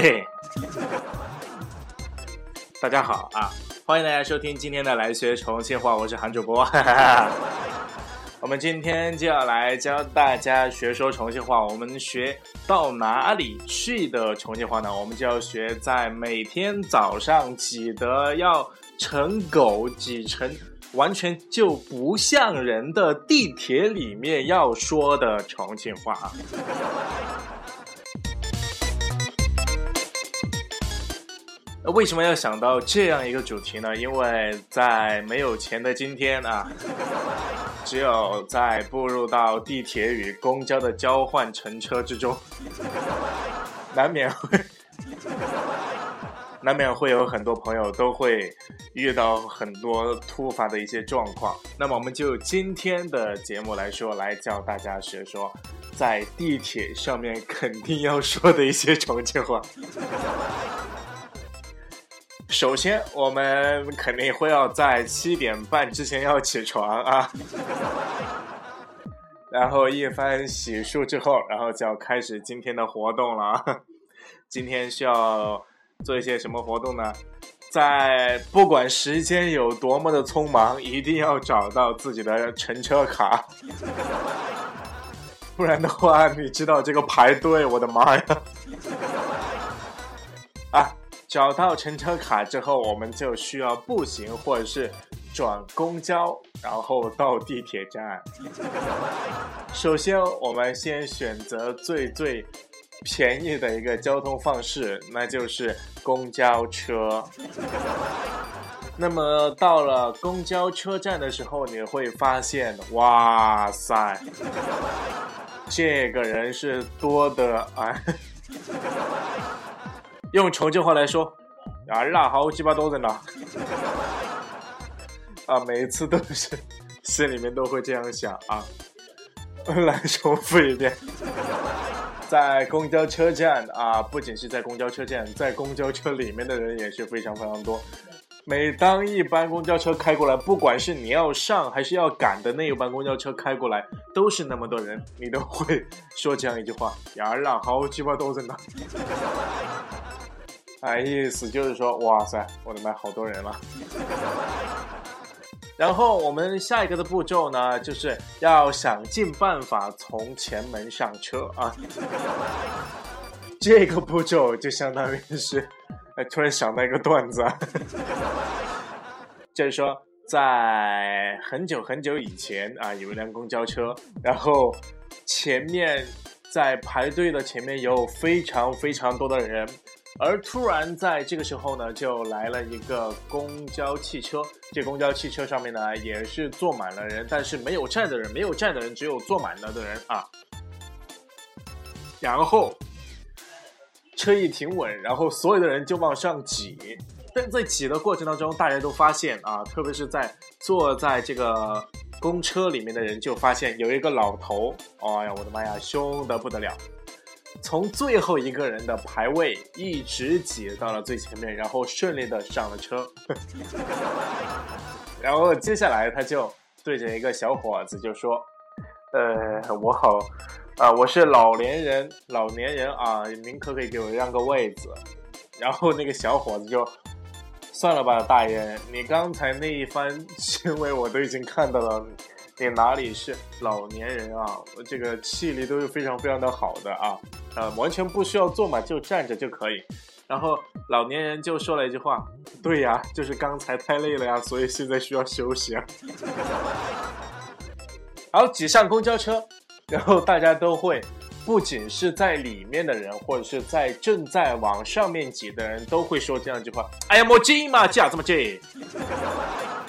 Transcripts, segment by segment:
嘿，大家好啊！欢迎大家收听今天的来学重庆话，我是韩主播。我们今天就要来教大家学说重庆话。我们学到哪里去的重庆话呢？我们就要学在每天早上挤得要成狗挤成完全就不像人的地铁里面要说的重庆话啊。为什么要想到这样一个主题呢？因为在没有钱的今天啊，只有在步入到地铁与公交的交换乘车之中，难免会难免会有很多朋友都会遇到很多突发的一些状况。那么，我们就今天的节目来说，来教大家学说在地铁上面肯定要说的一些重庆话。首先，我们肯定会要在七点半之前要起床啊，然后一番洗漱之后，然后就要开始今天的活动了。今天需要做一些什么活动呢？在不管时间有多么的匆忙，一定要找到自己的乘车卡，不然的话，你知道这个排队，我的妈呀！啊。找到乘车卡之后，我们就需要步行或者是转公交，然后到地铁站。首先，我们先选择最最便宜的一个交通方式，那就是公交车。那么到了公交车站的时候，你会发现，哇塞，这个人是多的啊！用重庆话来说，啊啦，好鸡巴多人呐！啊，每一次都是心里面都会这样想啊。来重复一遍，在公交车站啊，不仅是在公交车站，在公交车里面的人也是非常非常多。每当一班公交车开过来，不管是你要上还是要赶的那一班公交车开过来，都是那么多人，你都会说这样一句话：呀啦，好鸡巴多人呐！哎，意思就是说，哇塞，我的妈，好多人了。然后我们下一个的步骤呢，就是要想尽办法从前门上车啊。这个步骤就相当于是，哎，突然想到一个段子，就是说，在很久很久以前啊，有一辆公交车，然后前面在排队的前面有非常非常多的人。而突然在这个时候呢，就来了一个公交汽车。这公交汽车上面呢，也是坐满了人，但是没有站的人，没有站的人，只有坐满了的人啊。然后车一停稳，然后所有的人就往上挤。但在挤的过程当中，大家都发现啊，特别是在坐在这个公车里面的人，就发现有一个老头，哎呀，我的妈呀，凶的不得了。从最后一个人的排位一直挤到了最前面，然后顺利的上了车。然后接下来他就对着一个小伙子就说：“呃，我好，啊，我是老年人，老年人啊，您可不可以给我让个位子？”然后那个小伙子就：“算了吧，大爷，你刚才那一番行为我都已经看到了。”你哪里是老年人啊？这个气力都是非常非常的好的啊，呃，完全不需要坐嘛，就站着就可以。然后老年人就说了一句话：“对呀，就是刚才太累了呀，所以现在需要休息啊。”然后挤上公交车，然后大家都会，不仅是在里面的人，或者是在正在往上面挤的人都会说这样一句话：“哎呀，莫挤嘛，挤啥子么挤？”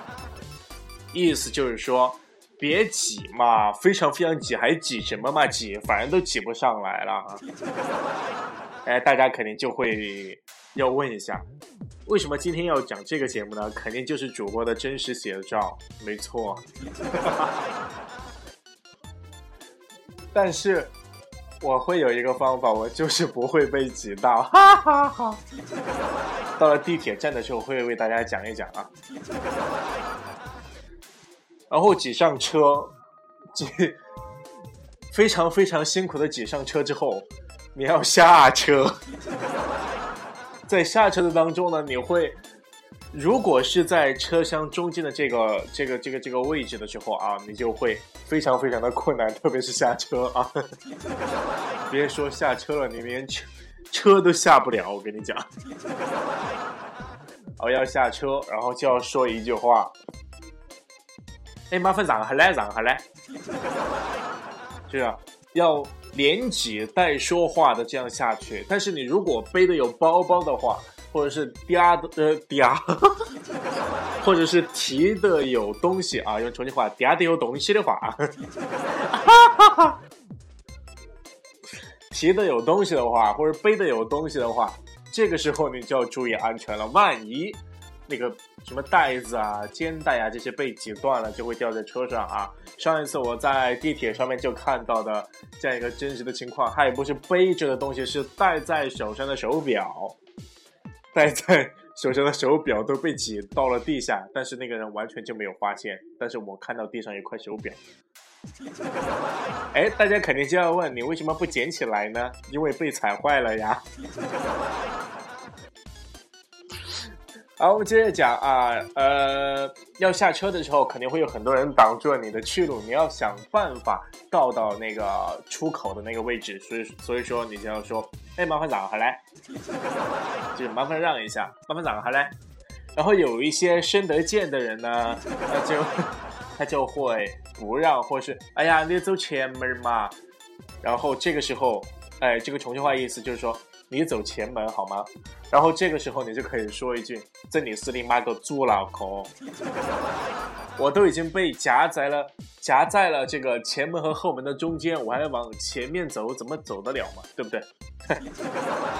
意思就是说。别挤嘛，非常非常挤，还挤什么嘛？挤，反正都挤不上来了。哎，大家肯定就会要问一下，为什么今天要讲这个节目呢？肯定就是主播的真实写照，没错。但是我会有一个方法，我就是不会被挤到，哈哈哈。到了地铁站的时候，会为大家讲一讲啊。然后挤上车，挤非常非常辛苦的挤上车之后，你要下车。在下车的当中呢，你会。如果是在车厢中间的这个这个这个这个位置的时候啊，你就会非常非常的困难，特别是下车啊，别说下车了，你连车车都下不了，我跟你讲。哦，要下车，然后就要说一句话，哎，麻烦让下来，让下来，就是，要连挤带说话的这样下去。但是你如果背的有包包的话。或者是嗲的呃嗲，或者是提的有东西啊，用重庆话嗲的有东西的话，哈哈哈提的有东西的话，或者背的有东西的话，这个时候你就要注意安全了。万一那个什么带子啊、肩带啊这些被挤断了，就会掉在车上啊。上一次我在地铁上面就看到的这样一个真实的情况，它也不是背着的东西，是戴在手上的手表。戴在手上的手表都被挤到了地下，但是那个人完全就没有发现。但是我看到地上一块手表，哎，大家肯定就要问你为什么不捡起来呢？因为被踩坏了呀。好，我们接着讲啊，呃，要下车的时候肯定会有很多人挡住你的去路，你要想办法到到那个出口的那个位置，所以所以说你就要说，哎，麻烦让下来，就是麻烦让一下，麻烦让下来。然后有一些深得见的人呢，他就 他就会不让，或是哎呀，你走前门嘛。然后这个时候，哎，这个重庆话意思就是说。你走前门好吗？然后这个时候你就可以说一句：“这里是你妈个猪脑壳！” 我都已经被夹在了夹在了这个前门和后门的中间，我还往前面走，怎么走得了嘛？对不对？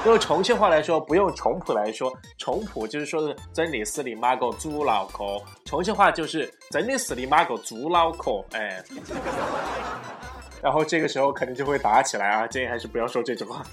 用重庆话来说，不用重谱来说，重谱就是说的“真的是你妈个猪脑壳”，重庆话就是“真的是你妈个猪脑壳”。哎。然后这个时候肯定就会打起来啊！建议还是不要说这种话。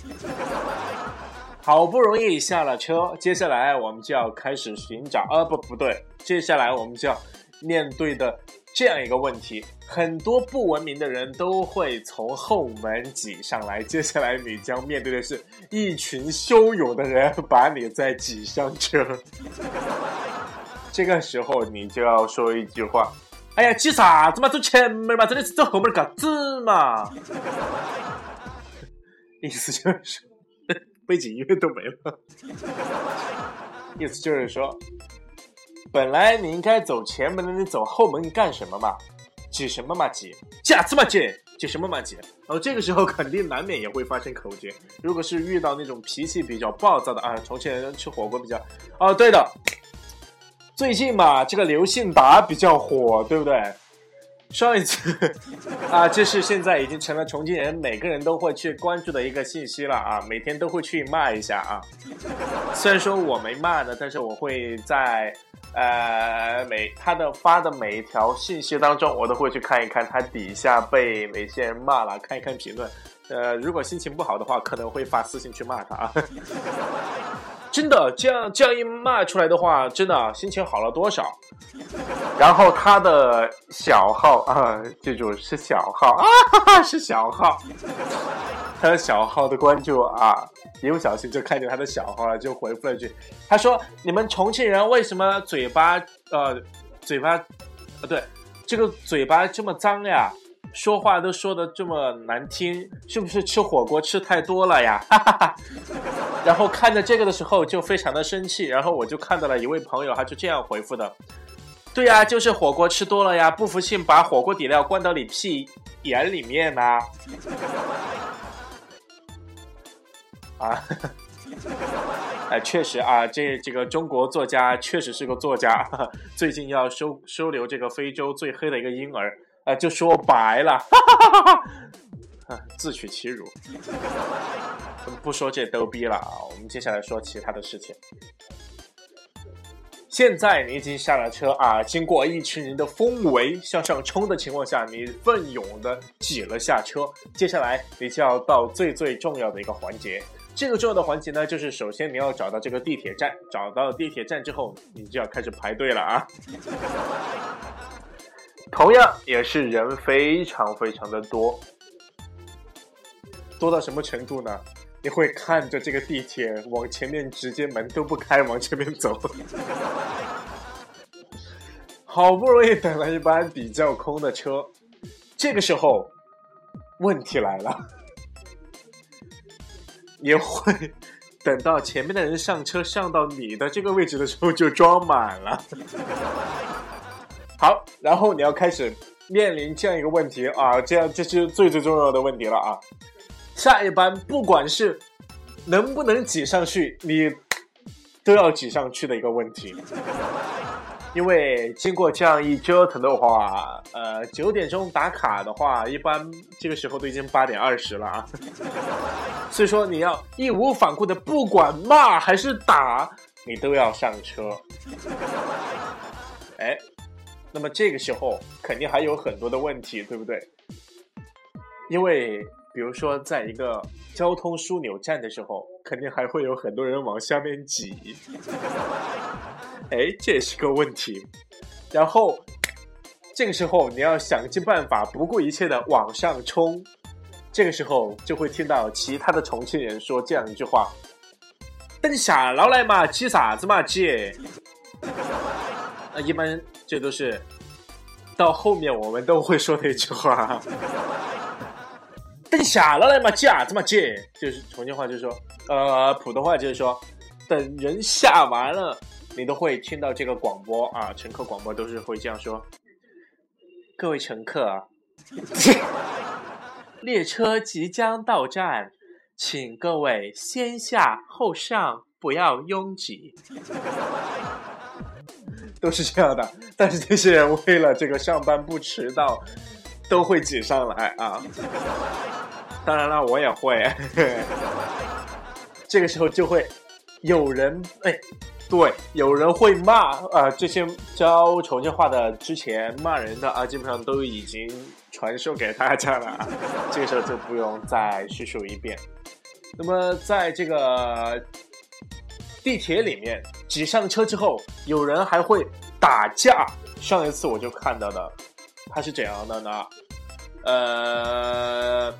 好不容易下了车，接下来我们就要开始寻找啊不不对，接下来我们就要面对的这样一个问题：很多不文明的人都会从后门挤上来，接下来你将面对的是一群汹涌的人把你再挤上车。这个时候你就要说一句话。哎呀，挤啥子嘛？走前门嘛，真的是走后门干子嘛？意思就是背景音乐都没了。意思就是说，本来你应该走前门的，你走后门干什么嘛？挤什么嘛？挤挤啥子嘛？挤挤什么嘛？挤。然后这个时候肯定难免也会发生口角。如果是遇到那种脾气比较暴躁的啊，重庆人吃火锅比较……哦，对的。最近嘛，这个刘信达比较火，对不对？上一次 啊，这是现在已经成了重庆人每个人都会去关注的一个信息了啊，每天都会去骂一下啊。虽然说我没骂呢，但是我会在呃每他的发的每一条信息当中，我都会去看一看他底下被哪些人骂了，看一看评论。呃，如果心情不好的话，可能会发私信去骂他啊。真的，这样这样一骂出来的话，真的心情好了多少？然后他的小号啊，记住是小号啊，哈哈，是小号。他的小号的关注啊，一不小心就看见他的小号了，就回复了一句：“他说你们重庆人为什么嘴巴呃嘴巴，呃对，这个嘴巴这么脏呀？”说话都说的这么难听，是不是吃火锅吃太多了呀？哈哈哈。然后看着这个的时候就非常的生气，然后我就看到了一位朋友，他就这样回复的：对呀，就是火锅吃多了呀，不服气把火锅底料灌到你屁眼里面呐。啊，哎，确实啊，这这个中国作家确实是个作家，最近要收收留这个非洲最黑的一个婴儿。啊，就说白了，自取其辱。不说这逗逼了啊，我们接下来说其他的事情。现在你已经下了车啊，经过一群人的疯围向上冲的情况下，你奋勇的挤了下车。接下来你就要到最最重要的一个环节。这个重要的环节呢，就是首先你要找到这个地铁站，找到地铁站之后，你就要开始排队了啊。同样也是人非常非常的多，多到什么程度呢？你会看着这个地铁往前面直接门都不开往前面走，好不容易等了一班比较空的车，这个时候问题来了，也会等到前面的人上车上到你的这个位置的时候就装满了。好，然后你要开始面临这样一个问题啊，这样这是最最重要的问题了啊。下一班不管是能不能挤上去，你都要挤上去的一个问题。因为经过这样一折腾的话，呃，九点钟打卡的话，一般这个时候都已经八点二十了啊。所以说你要义无反顾的，不管骂还是打，你都要上车。哎，那么这个时候肯定还有很多的问题，对不对？因为。比如说，在一个交通枢纽站的时候，肯定还会有很多人往下面挤，哎，这也是个问题。然后，这个时候你要想尽办法，不顾一切的往上冲。这个时候就会听到其他的重庆人说这样一句话：“等下老来嘛，挤啥子嘛挤？”一般这都是到后面我们都会说的一句话。等下了来嘛，姐子嘛姐，就是重庆话就是说，呃，普通话就是说，等人下完了，你都会听到这个广播啊，乘客广播都是会这样说：各位乘客，列车即将到站，请各位先下后上，不要拥挤。都是这样的，但是这些人为了这个上班不迟到，都会挤上来啊。当然了，我也会。这个时候就会有人哎，对，有人会骂啊。这些教重庆话的之前骂人的啊，基本上都已经传授给大家了啊。这个时候就不用再叙述一遍。那么在这个地铁里面挤上车之后，有人还会打架。上一次我就看到的，他是怎样的呢？呃。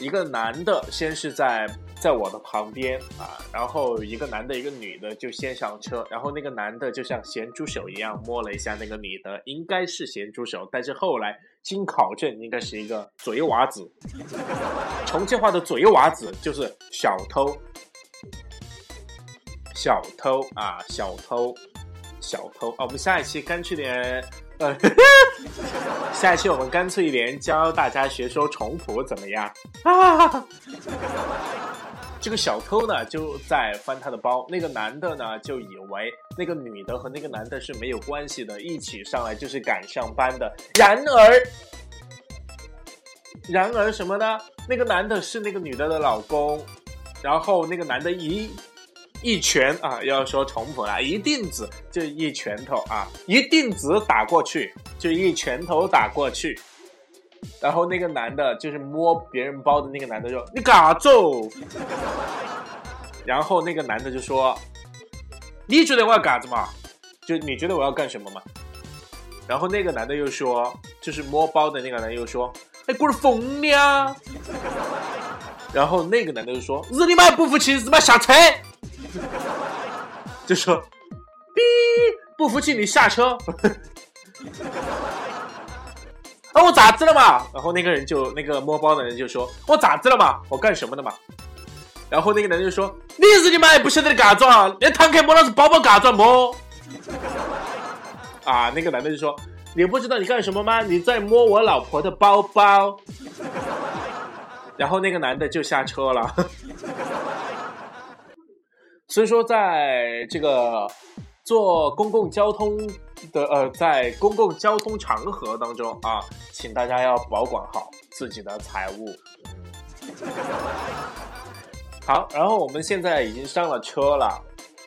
一个男的先是在在我的旁边啊，然后一个男的，一个女的就先上车，然后那个男的就像咸猪手一样摸了一下那个女的，应该是咸猪手，但是后来经考证应该是一个嘴娃子。重庆话的嘴娃子就是小偷，小偷啊，小偷，小偷啊！我们下一期干脆点。呃，下一期我们干脆一点，教大家学说重谱怎么样？啊！这个小偷呢就在翻他的包，那个男的呢就以为那个女的和那个男的是没有关系的，一起上来就是赶上班的。然而，然而什么呢？那个男的是那个女的的老公，然后那个男的一。一拳啊，要说重复了，一定子就一拳头啊，一定子打过去就一拳头打过去，然后那个男的就是摸别人包的那个男的说：“你干啥子？”然后那个男的就说：“你觉得我要干啥子嘛？就你觉得我要干什么嘛？”然后那个男的又说：“就是摸包的那个男又说：‘哎，我是疯了啊！’然后那个男的就说：‘日你妈不服气，日妈下车！’ 就说，逼不服气你下车，啊我咋子了嘛？然后那个人就那个摸包的人就说，我咋子了嘛？我干什么的嘛？然后那个男的就说，你日你妈也不晓得你干啥子啊？连坦克摸老子包包干啥子摸？啊，那个男的就说，你不知道你干什么吗？你在摸我老婆的包包。然后那个男的就下车了。所以说，在这个坐公共交通的呃，在公共交通场合当中啊，请大家要保管好自己的财物。好，然后我们现在已经上了车了。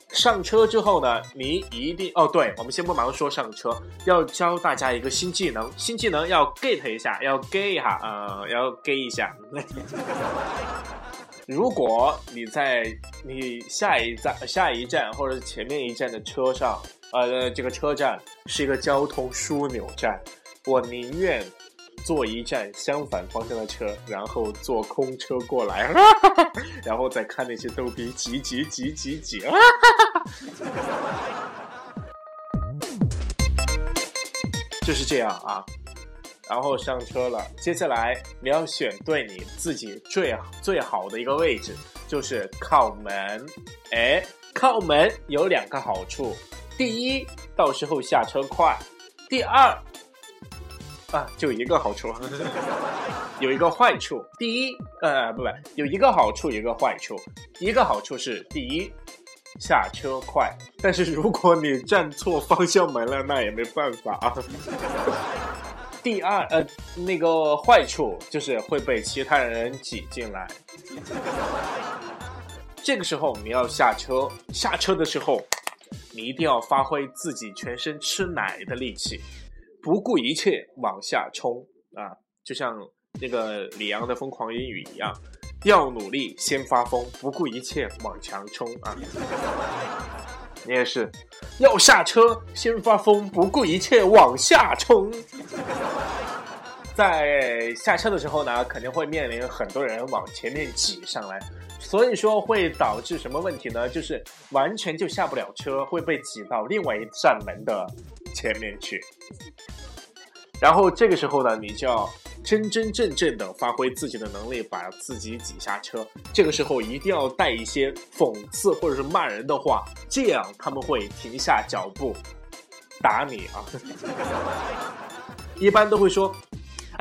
上车之后呢，你一定哦，对，我们先不忙说上车，要教大家一个新技能，新技能要 get 一下，要 get 一下，呃，要 get 一下。如果你在你下一站、下一站或者前面一站的车上，呃，这个车站是一个交通枢纽站，我宁愿坐一站相反方向的车，然后坐空车过来，然后再看那些逗逼挤挤挤挤挤，就是这样啊。然后上车了，接下来你要选对你自己最最好的一个位置，就是靠门。哎，靠门有两个好处，第一，到时候下车快；第二，啊，就一个好处，有一个坏处。第一，呃，不不，有一个好处，一个坏处。一个好处是，第一，下车快；但是如果你站错方向门了，那也没办法啊。第二，呃，那个坏处就是会被其他人挤进来。这个时候你要下车，下车的时候，你一定要发挥自己全身吃奶的力气，不顾一切往下冲啊！就像那个李阳的疯狂英语一样，要努力先发疯，不顾一切往前冲啊！你也是，要下车先发疯，不顾一切往下冲。在下车的时候呢，肯定会面临很多人往前面挤上来，所以说会导致什么问题呢？就是完全就下不了车，会被挤到另外一扇门的前面去。然后这个时候呢，你就要真真正正的发挥自己的能力，把自己挤下车。这个时候一定要带一些讽刺或者是骂人的话，这样他们会停下脚步打你啊。一般都会说。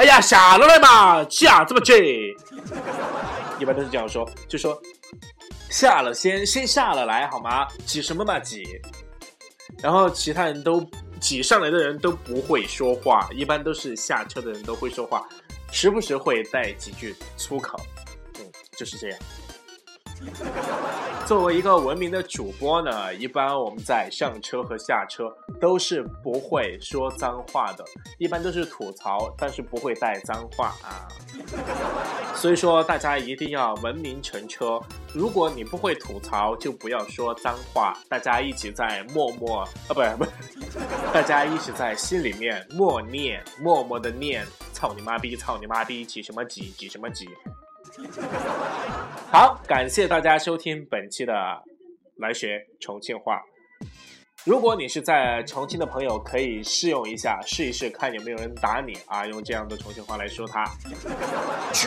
哎呀，下了来嘛，下这么挤，一般都是这样说，就说下了先先下了来好吗？挤什么嘛挤？然后其他人都挤上来的人都不会说话，一般都是下车的人都会说话，时不时会带几句粗口，嗯，就是这样。作为一个文明的主播呢，一般我们在上车和下车都是不会说脏话的，一般都是吐槽，但是不会带脏话啊。所以说大家一定要文明乘车，如果你不会吐槽，就不要说脏话。大家一起在默默啊，不不，大家一起在心里面默念，默默的念，操你妈逼，操你妈逼，挤什么挤，挤什么挤。好，感谢大家收听本期的来学重庆话。如果你是在重庆的朋友，可以试用一下，试一试看有没有人打你啊？用这样的重庆话来说他，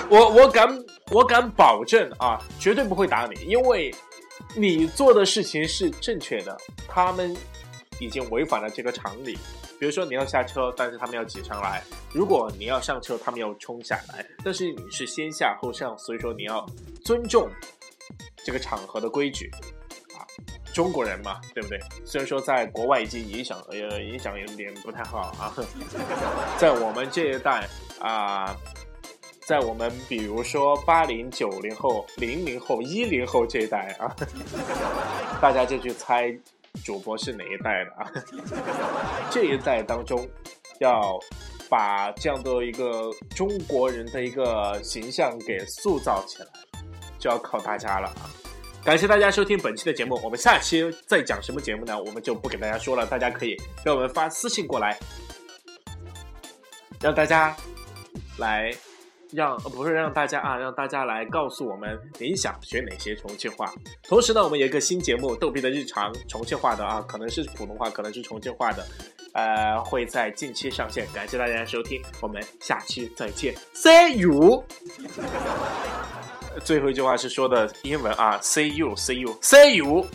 我我敢我敢保证啊，绝对不会打你，因为你做的事情是正确的，他们已经违反了这个常理。比如说你要下车，但是他们要挤上来；如果你要上车，他们要冲下来。但是你是先下后上，所以说你要尊重这个场合的规矩啊。中国人嘛，对不对？虽然说在国外已经影响呃影响有点不太好啊，在我们这一代啊，在我们比如说八零九零后、零零后、一零后这一代啊，大家就去猜。主播是哪一代的啊？这一代当中，要把这样的一个中国人的一个形象给塑造起来，就要靠大家了啊！感谢大家收听本期的节目，我们下期再讲什么节目呢？我们就不给大家说了，大家可以给我们发私信过来，让大家来。让不是让大家啊，让大家来告诉我们你想学哪些重庆话。同时呢，我们有一个新节目《逗比的日常》，重庆话的啊，可能是普通话，可能是重庆话的，呃，会在近期上线。感谢大家的收听，我们下期再见，See you。最后一句话是说的英文啊，See you，See you，See you。